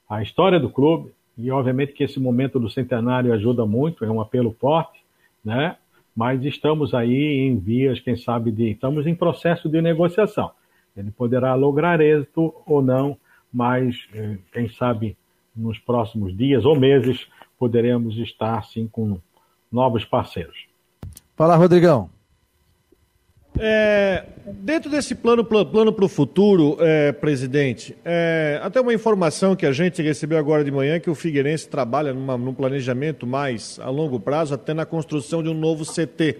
a história do clube, e obviamente que esse momento do centenário ajuda muito, é um apelo forte, né? Mas estamos aí em vias, quem sabe, de. Estamos em processo de negociação. Ele poderá lograr êxito ou não, mas eh, quem sabe nos próximos dias ou meses poderemos estar sim com novos parceiros.
Fala, Rodrigão.
É, dentro desse plano plano para o futuro, é, presidente, é, até uma informação que a gente recebeu agora de manhã que o Figueirense trabalha numa, num planejamento mais a longo prazo, até na construção de um novo CT.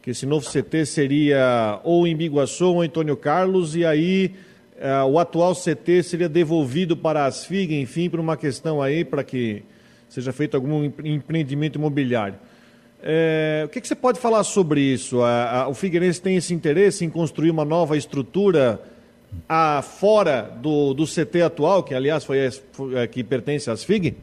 Que esse novo CT seria ou em Biguaçu ou em Antônio Carlos, e aí é, o atual CT seria devolvido para as FIG, enfim, por uma questão aí para que seja feito algum empreendimento imobiliário. É, o que, que, você pode falar sobre isso? A, a, o Figueirense tem esse interesse em construir uma nova estrutura a, fora do, do CT atual, que aliás foi, foi que pertence às FIG?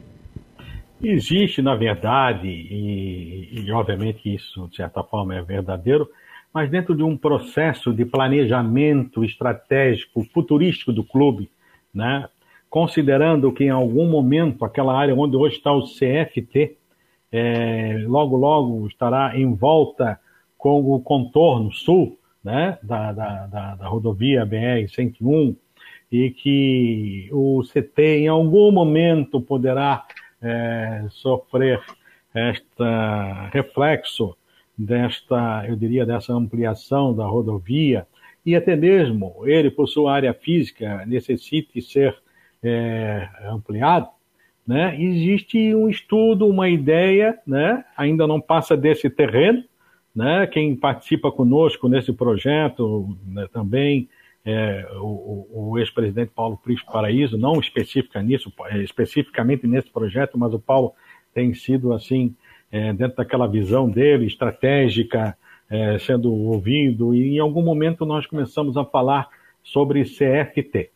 Existe, na verdade, e, e obviamente isso de certa forma é verdadeiro, mas dentro de um processo de planejamento estratégico, futurístico do clube, né? considerando que em algum momento aquela área onde hoje está o CFT, é, logo, logo estará em volta com o contorno sul né, da, da, da, da rodovia BR-101 e que o CT em algum momento poderá é, sofrer esta reflexo desta, eu diria, dessa ampliação da rodovia. E até mesmo ele, por sua área física, necessite ser é, ampliado, né? Existe um estudo, uma ideia, né? ainda não passa desse terreno. Né? Quem participa conosco nesse projeto né, também é, o, o ex-presidente Paulo Prisco Paraíso, não especifica nisso, é, especificamente nesse projeto, mas o Paulo tem sido assim, é, dentro daquela visão dele, estratégica, é, sendo ouvido, e em algum momento nós começamos a falar sobre CFT.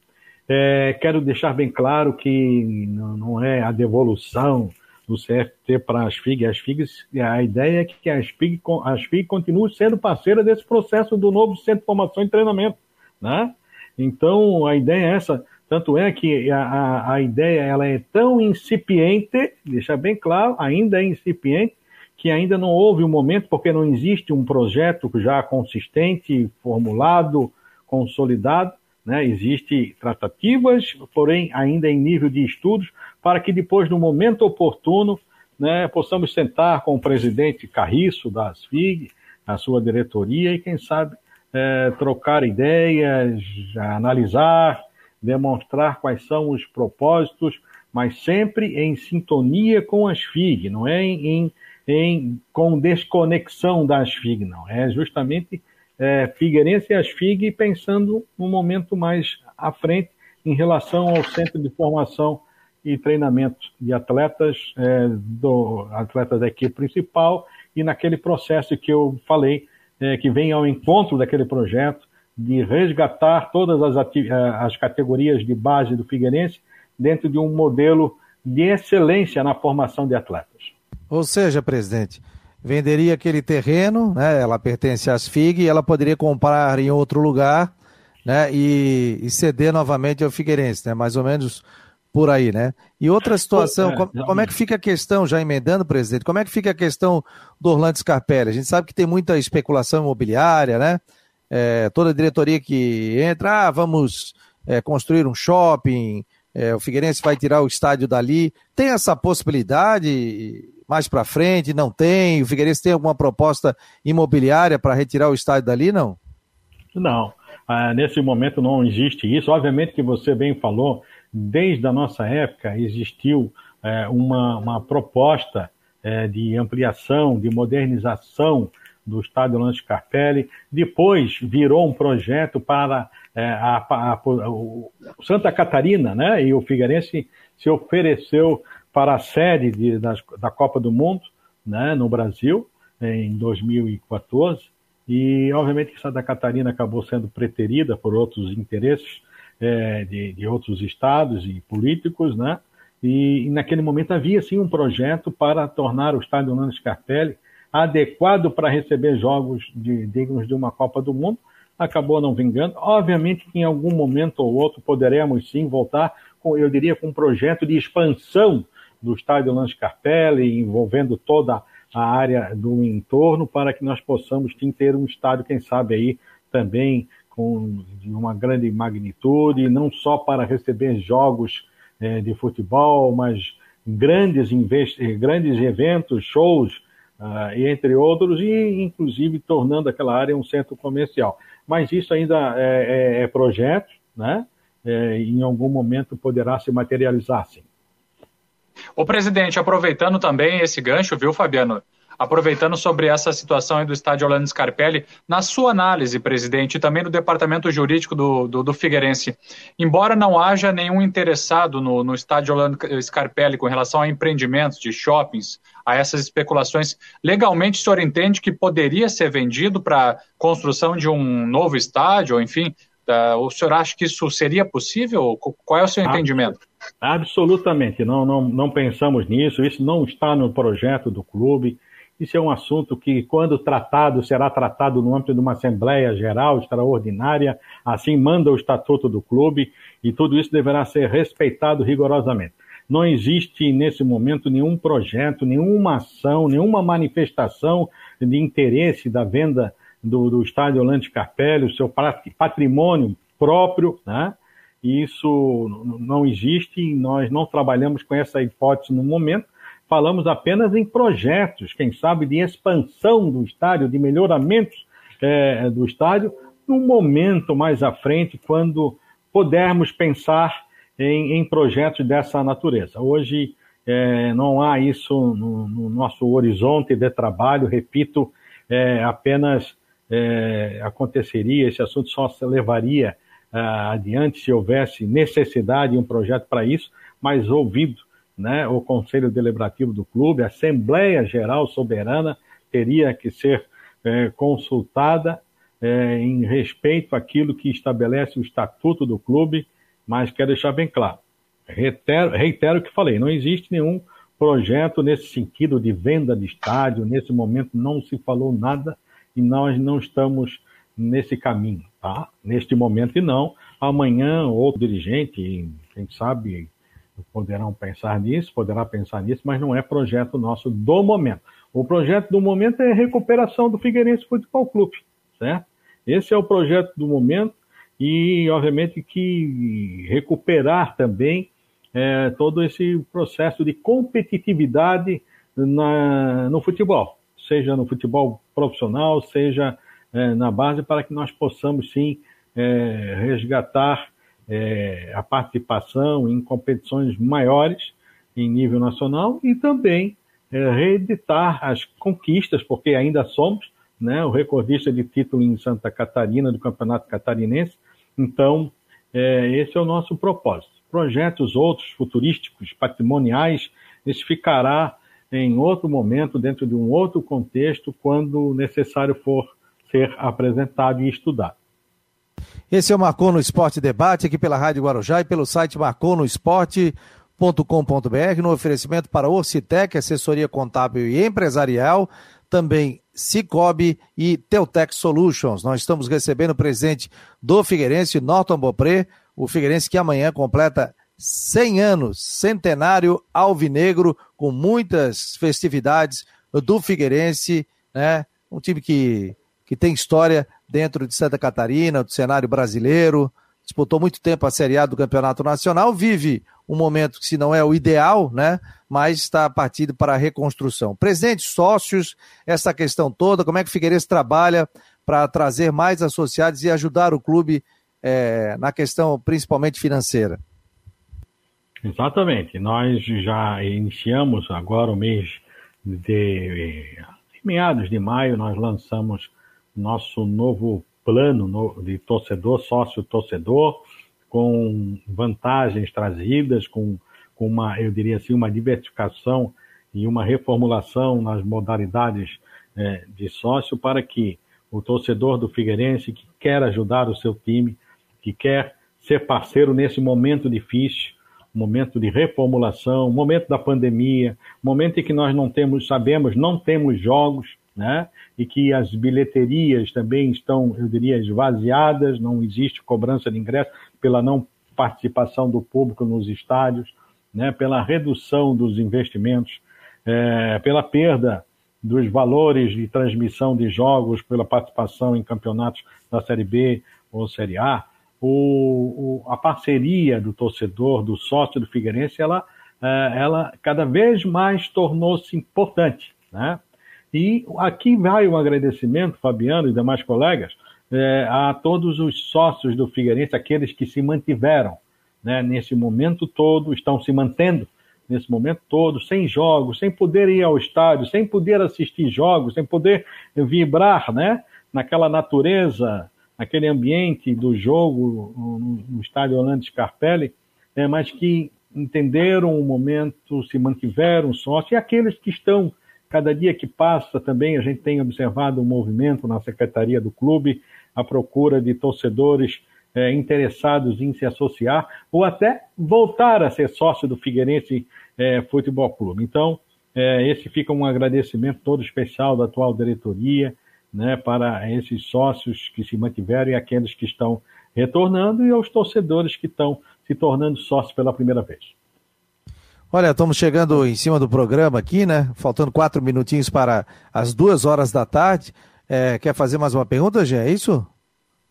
É, quero deixar bem claro que não, é a devolução do CFT para as FIG. As FIG, a ideia é que as FIG, as FIG continuem sendo parceira desse processo do novo Centro de Formação e Treinamento. Né? Então, a ideia é essa. Tanto é que a, a, a ideia ela é tão incipiente, deixar bem claro, ainda é incipiente, que ainda não houve um momento, porque não existe um projeto já consistente, formulado, consolidado, né? Existem tratativas, porém ainda em nível de estudos, para que depois, no momento oportuno, né, possamos sentar com o presidente Carriço da ASFIG, a sua diretoria, e quem sabe é, trocar ideias, analisar, demonstrar quais são os propósitos, mas sempre em sintonia com as FIG, não é em, em, em com desconexão das FIG, não. É justamente é, Figueirense e as FIG pensando um momento mais à frente em relação ao centro de formação e treinamento de atletas, é, do atletas da equipe principal e naquele processo que eu falei, é, que vem ao encontro daquele projeto de resgatar todas as, é, as categorias de base do Figueirense dentro de um modelo de excelência na formação de atletas.
Ou seja, presidente, venderia aquele terreno, né? Ela pertence às FIG e ela poderia comprar em outro lugar, né? E, e ceder novamente ao Figueirense, né? Mais ou menos por aí, né? E outra situação, é, como, como, é que fica a questão, já emendando, presidente, como é que fica a questão do Orlando Scarpelli? A gente sabe que tem muita especulação imobiliária, né? É, toda diretoria que entra, ah, vamos é, construir um shopping, é, o Figueirense vai tirar o estádio dali. Tem essa possibilidade mais para frente? Não tem? O Figueirense tem alguma proposta imobiliária para retirar o estádio dali? Não.
Não. Ah, nesse momento não existe isso. Obviamente que você bem falou, desde a nossa época existiu é, uma, uma, proposta é, de ampliação, de modernização do estádio Lance Carpelli. Depois virou um projeto para é, a, a, a, Santa Catarina, né? E o Figueirense se ofereceu para a sede de, da, da Copa do Mundo, né? No Brasil, em 2014. E, obviamente, que Santa Catarina acabou sendo preterida por outros interesses é, de, de, outros estados e políticos, né? E, e, naquele momento havia, sim, um projeto para tornar o estádio Nando Scarpelli adequado para receber jogos de, dignos de uma Copa do Mundo, acabou não vingando. Obviamente que em algum momento ou outro poderemos sim voltar, com, eu diria, com um projeto de expansão do estádio Lance Carpelli, envolvendo toda a área do entorno, para que nós possamos ter um estádio, quem sabe aí também com uma grande magnitude, não só para receber jogos é, de futebol, mas grandes, grandes eventos, shows, uh, entre outros, e inclusive tornando aquela área um centro comercial mas isso ainda é, é, é projeto, né? É, em algum momento poderá se materializar, sim.
O presidente, aproveitando também esse gancho, viu, Fabiano? Aproveitando sobre essa situação do estádio Orlando Scarpelli, na sua análise, presidente, e também do departamento jurídico do, do, do Figueirense, embora não haja nenhum interessado no, no estádio Orlando Scarpelli com relação a empreendimentos de shoppings, a essas especulações. Legalmente, o senhor entende que poderia ser vendido para construção de um novo estádio, ou enfim, o senhor acha que isso seria possível? Qual é o seu entendimento?
Absolutamente, não, não, não pensamos nisso, isso não está no projeto do clube. Isso é um assunto que, quando tratado, será tratado no âmbito de uma Assembleia Geral extraordinária, assim manda o Estatuto do Clube, e tudo isso deverá ser respeitado rigorosamente. Não existe nesse momento nenhum projeto, nenhuma ação, nenhuma manifestação de interesse da venda do, do estádio Orlando Carpelli, o seu patrimônio próprio, né? Isso não existe e nós não trabalhamos com essa hipótese no momento. Falamos apenas em projetos, quem sabe, de expansão do estádio, de melhoramentos é, do estádio, num momento mais à frente, quando pudermos pensar em, em projetos dessa natureza. Hoje é, não há isso no, no, nosso horizonte de trabalho, repito, é, apenas é, aconteceria, esse assunto só se levaria adiante se houvesse necessidade e um projeto para isso, mas ouvido né, o Conselho Deliberativo do Clube, a Assembleia Geral Soberana teria que ser é, consultada é, em respeito àquilo que estabelece o Estatuto do Clube mas quero deixar bem claro, reitero, reitero o que falei, não existe nenhum projeto nesse sentido de venda de estádio, nesse momento não se falou nada e nós não estamos nesse caminho, tá? Neste momento e não. Amanhã outro dirigente, quem sabe, poderão pensar nisso, poderá pensar nisso, mas não é projeto nosso do momento. O projeto do momento é a recuperação do Figueirense Futebol Clube, certo? Esse é o projeto do momento e, obviamente, que recuperar também é, todo esse processo de competitividade na, no futebol, seja no futebol profissional, seja é, na base, para que nós possamos, sim, é, resgatar é, a participação em competições maiores em nível nacional e também é, reeditar as conquistas, porque ainda somos né, o recordista de título em Santa Catarina, do Campeonato Catarinense. Então, é, esse é o nosso propósito. Projetos outros, futurísticos, patrimoniais, esse ficará em outro momento, dentro de um outro contexto, quando necessário for ser apresentado e estudado.
Esse é o Marcou no Esporte Debate, aqui pela Rádio Guarujá e pelo site marconosport.com.br, no oferecimento para Orcitec, assessoria contábil e empresarial, também Cicobi e Teutec Solutions. Nós estamos recebendo o presente do Figueirense, Norton Bopré, o Figueirense que amanhã completa 100 anos, centenário alvinegro, com muitas festividades do Figueirense, né? Um time que, que tem história dentro de Santa Catarina, do cenário brasileiro, disputou muito tempo a Série A do Campeonato Nacional, vive um momento que se não é o ideal, né? Mas está partindo para a reconstrução. Presidente, sócios, essa questão toda, como é que o Figueirense trabalha para trazer mais associados e ajudar o clube é, na questão principalmente financeira?
Exatamente. Nós já iniciamos agora o mês de meados de maio, nós lançamos nosso novo plano de torcedor, sócio-torcedor, com vantagens trazidas, com, com uma, eu diria assim, uma diversificação e uma reformulação nas modalidades é, de sócio para que o torcedor do Figueirense que quer ajudar o seu time, que quer ser parceiro nesse momento difícil, momento de reformulação, momento da pandemia, momento em que nós não temos, sabemos, não temos jogos, né? E que as bilheterias também estão, eu diria, esvaziadas, não existe cobrança de ingresso pela não participação do público nos estádios, né? Pela redução dos investimentos, é, pela perda dos valores de transmissão de jogos, pela participação em campeonatos da Série B ou Série A o, o, a parceria do torcedor, do sócio do Figueirense, ela, é, ela cada vez mais tornou-se importante. Né? E aqui vai o agradecimento, Fabiano e demais colegas, é, a todos os sócios do Figueirense, aqueles que se mantiveram né, nesse momento todo, estão se mantendo nesse momento todo, sem jogos, sem poder ir ao estádio, sem poder assistir jogos, sem poder vibrar né, naquela natureza aquele ambiente do jogo no, no estádio Orlando Scarpelli, é, mas que entenderam o momento, se mantiveram sócios, e aqueles que estão, cada dia que passa também, a gente tem observado um movimento na secretaria do clube, a procura de torcedores é, interessados em se associar, ou até voltar a ser sócio do Figueirense é, Futebol Clube. Então, é, esse fica um agradecimento todo especial da atual diretoria, né, para esses sócios que se mantiveram e aqueles que estão retornando e aos torcedores que estão se tornando sócios pela primeira vez.
Olha, estamos chegando em cima do programa aqui, né? Faltando quatro minutinhos para as duas horas da tarde. É, quer fazer mais uma pergunta, Gê? É isso?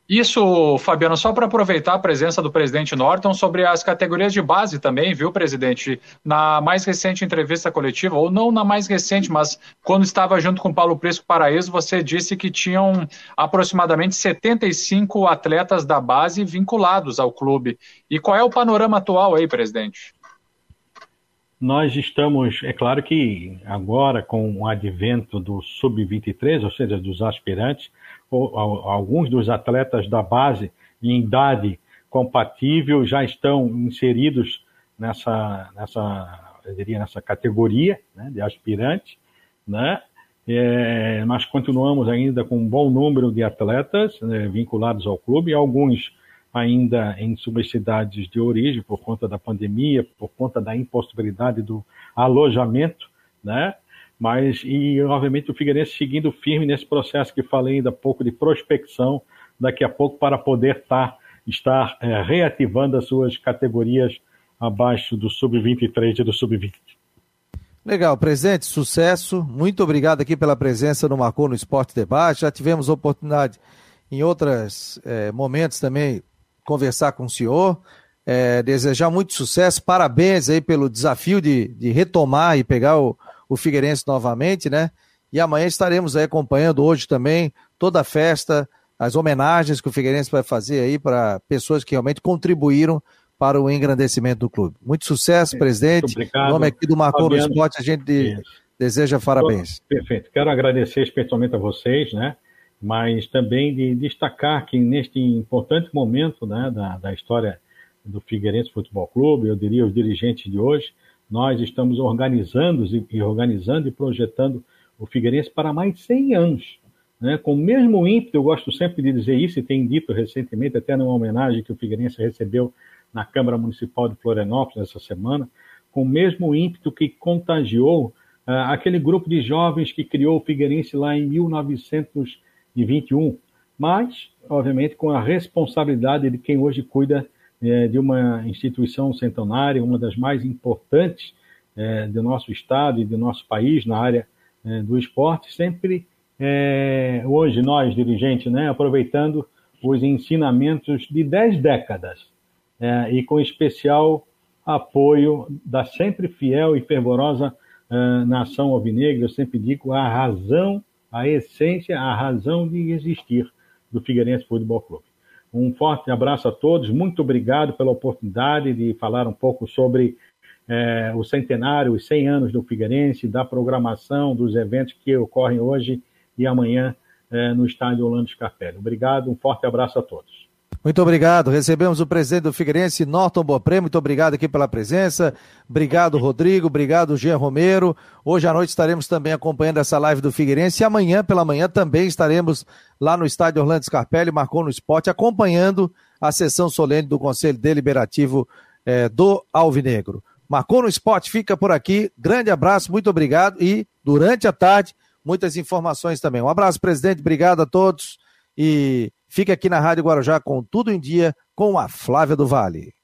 Isso, Fabiano, só para aproveitar a presença do presidente Norton sobre as categorias de base também, viu, presidente? Na mais recente entrevista coletiva, ou não na mais recente, mas quando estava junto com Paulo Presco Paraíso, você disse que tinham aproximadamente 75 atletas da base vinculados ao clube. E qual é o panorama atual aí, presidente?
Nós estamos, é claro que agora com o advento do sub-23, ou seja, dos aspirantes, alguns dos atletas da base em idade compatível já estão inseridos nessa, nessa, eu diria, nessa categoria né, de aspirante, né? É, nós continuamos ainda com um bom número de atletas né, vinculados ao clube, alguns ainda em suas cidades de origem por conta da pandemia, por conta da impossibilidade do alojamento, né? mas e obviamente o Figueirense seguindo firme nesse processo que falei ainda há pouco de prospecção, daqui a pouco para poder tá, estar é, reativando as suas categorias abaixo do sub-23 e do sub-20.
Legal, presente, sucesso. Muito obrigado aqui pela presença no Marcou no Esporte Debate. Já tivemos oportunidade em outros é, momentos também conversar com o senhor. É, desejar muito sucesso, parabéns aí pelo desafio de, de retomar e pegar o, o Figueirense novamente, né? E amanhã estaremos aí acompanhando hoje também toda a festa, as homenagens que o Figueirense vai fazer aí para pessoas que realmente contribuíram para o engrandecimento do clube. Muito sucesso, presidente. Muito Em nome aqui do Marcou no Esporte, a gente Isso. deseja parabéns.
Perfeito. Quero agradecer especialmente a vocês, né? Mas também de destacar que neste importante momento né, da, da história do Figueirense Futebol Clube, eu diria os dirigentes de hoje, nós estamos organizando e organizando e projetando o Figueirense para mais de 100 anos. Né? Com o mesmo ímpeto, eu gosto sempre de dizer isso, e tenho dito recentemente, até numa homenagem que o Figueirense recebeu na Câmara Municipal de Florianópolis essa semana, com o mesmo ímpeto que contagiou uh, aquele grupo de jovens que criou o Figueirense lá em 1921, mas, obviamente, com a responsabilidade de quem hoje cuida eh, de uma instituição centenária, uma das mais importantes eh, do nosso estado e do nosso país na área eh, do esporte, sempre hoje nós, dirigentes, né, aproveitando os ensinamentos de dez décadas e com especial apoio da sempre fiel e fervorosa uh, nação alvinegra, eu sempre digo a razão, a essência, a razão de existir do Figueirense Futebol Clube. Um forte abraço a todos, muito obrigado pela oportunidade de falar um pouco sobre eh, o centenário, os 100 anos do Figueirense, da programação, dos eventos que ocorrem hoje e amanhã eh, no estádio Orlando Scarpelli. Obrigado, um forte abraço a todos.
Muito obrigado. Recebemos o presidente do Figueirense, Norton Bopré. Muito obrigado aqui pela presença. Obrigado, Rodrigo. Obrigado, Jean Romero. Hoje à noite estaremos também acompanhando essa live do Figueirense. E amanhã, pela manhã, também estaremos lá no estádio Orlando Scarpelli, marcou no esporte, acompanhando a sessão solene do Conselho Deliberativo eh, do Alvinegro. Marcou no esporte, fica por aqui. Grande abraço, muito obrigado. E durante a tarde, muitas informações também. Um abraço, presidente. Obrigado a todos. E Fique aqui na Rádio Guarujá com tudo em dia com a Flávia do Vale.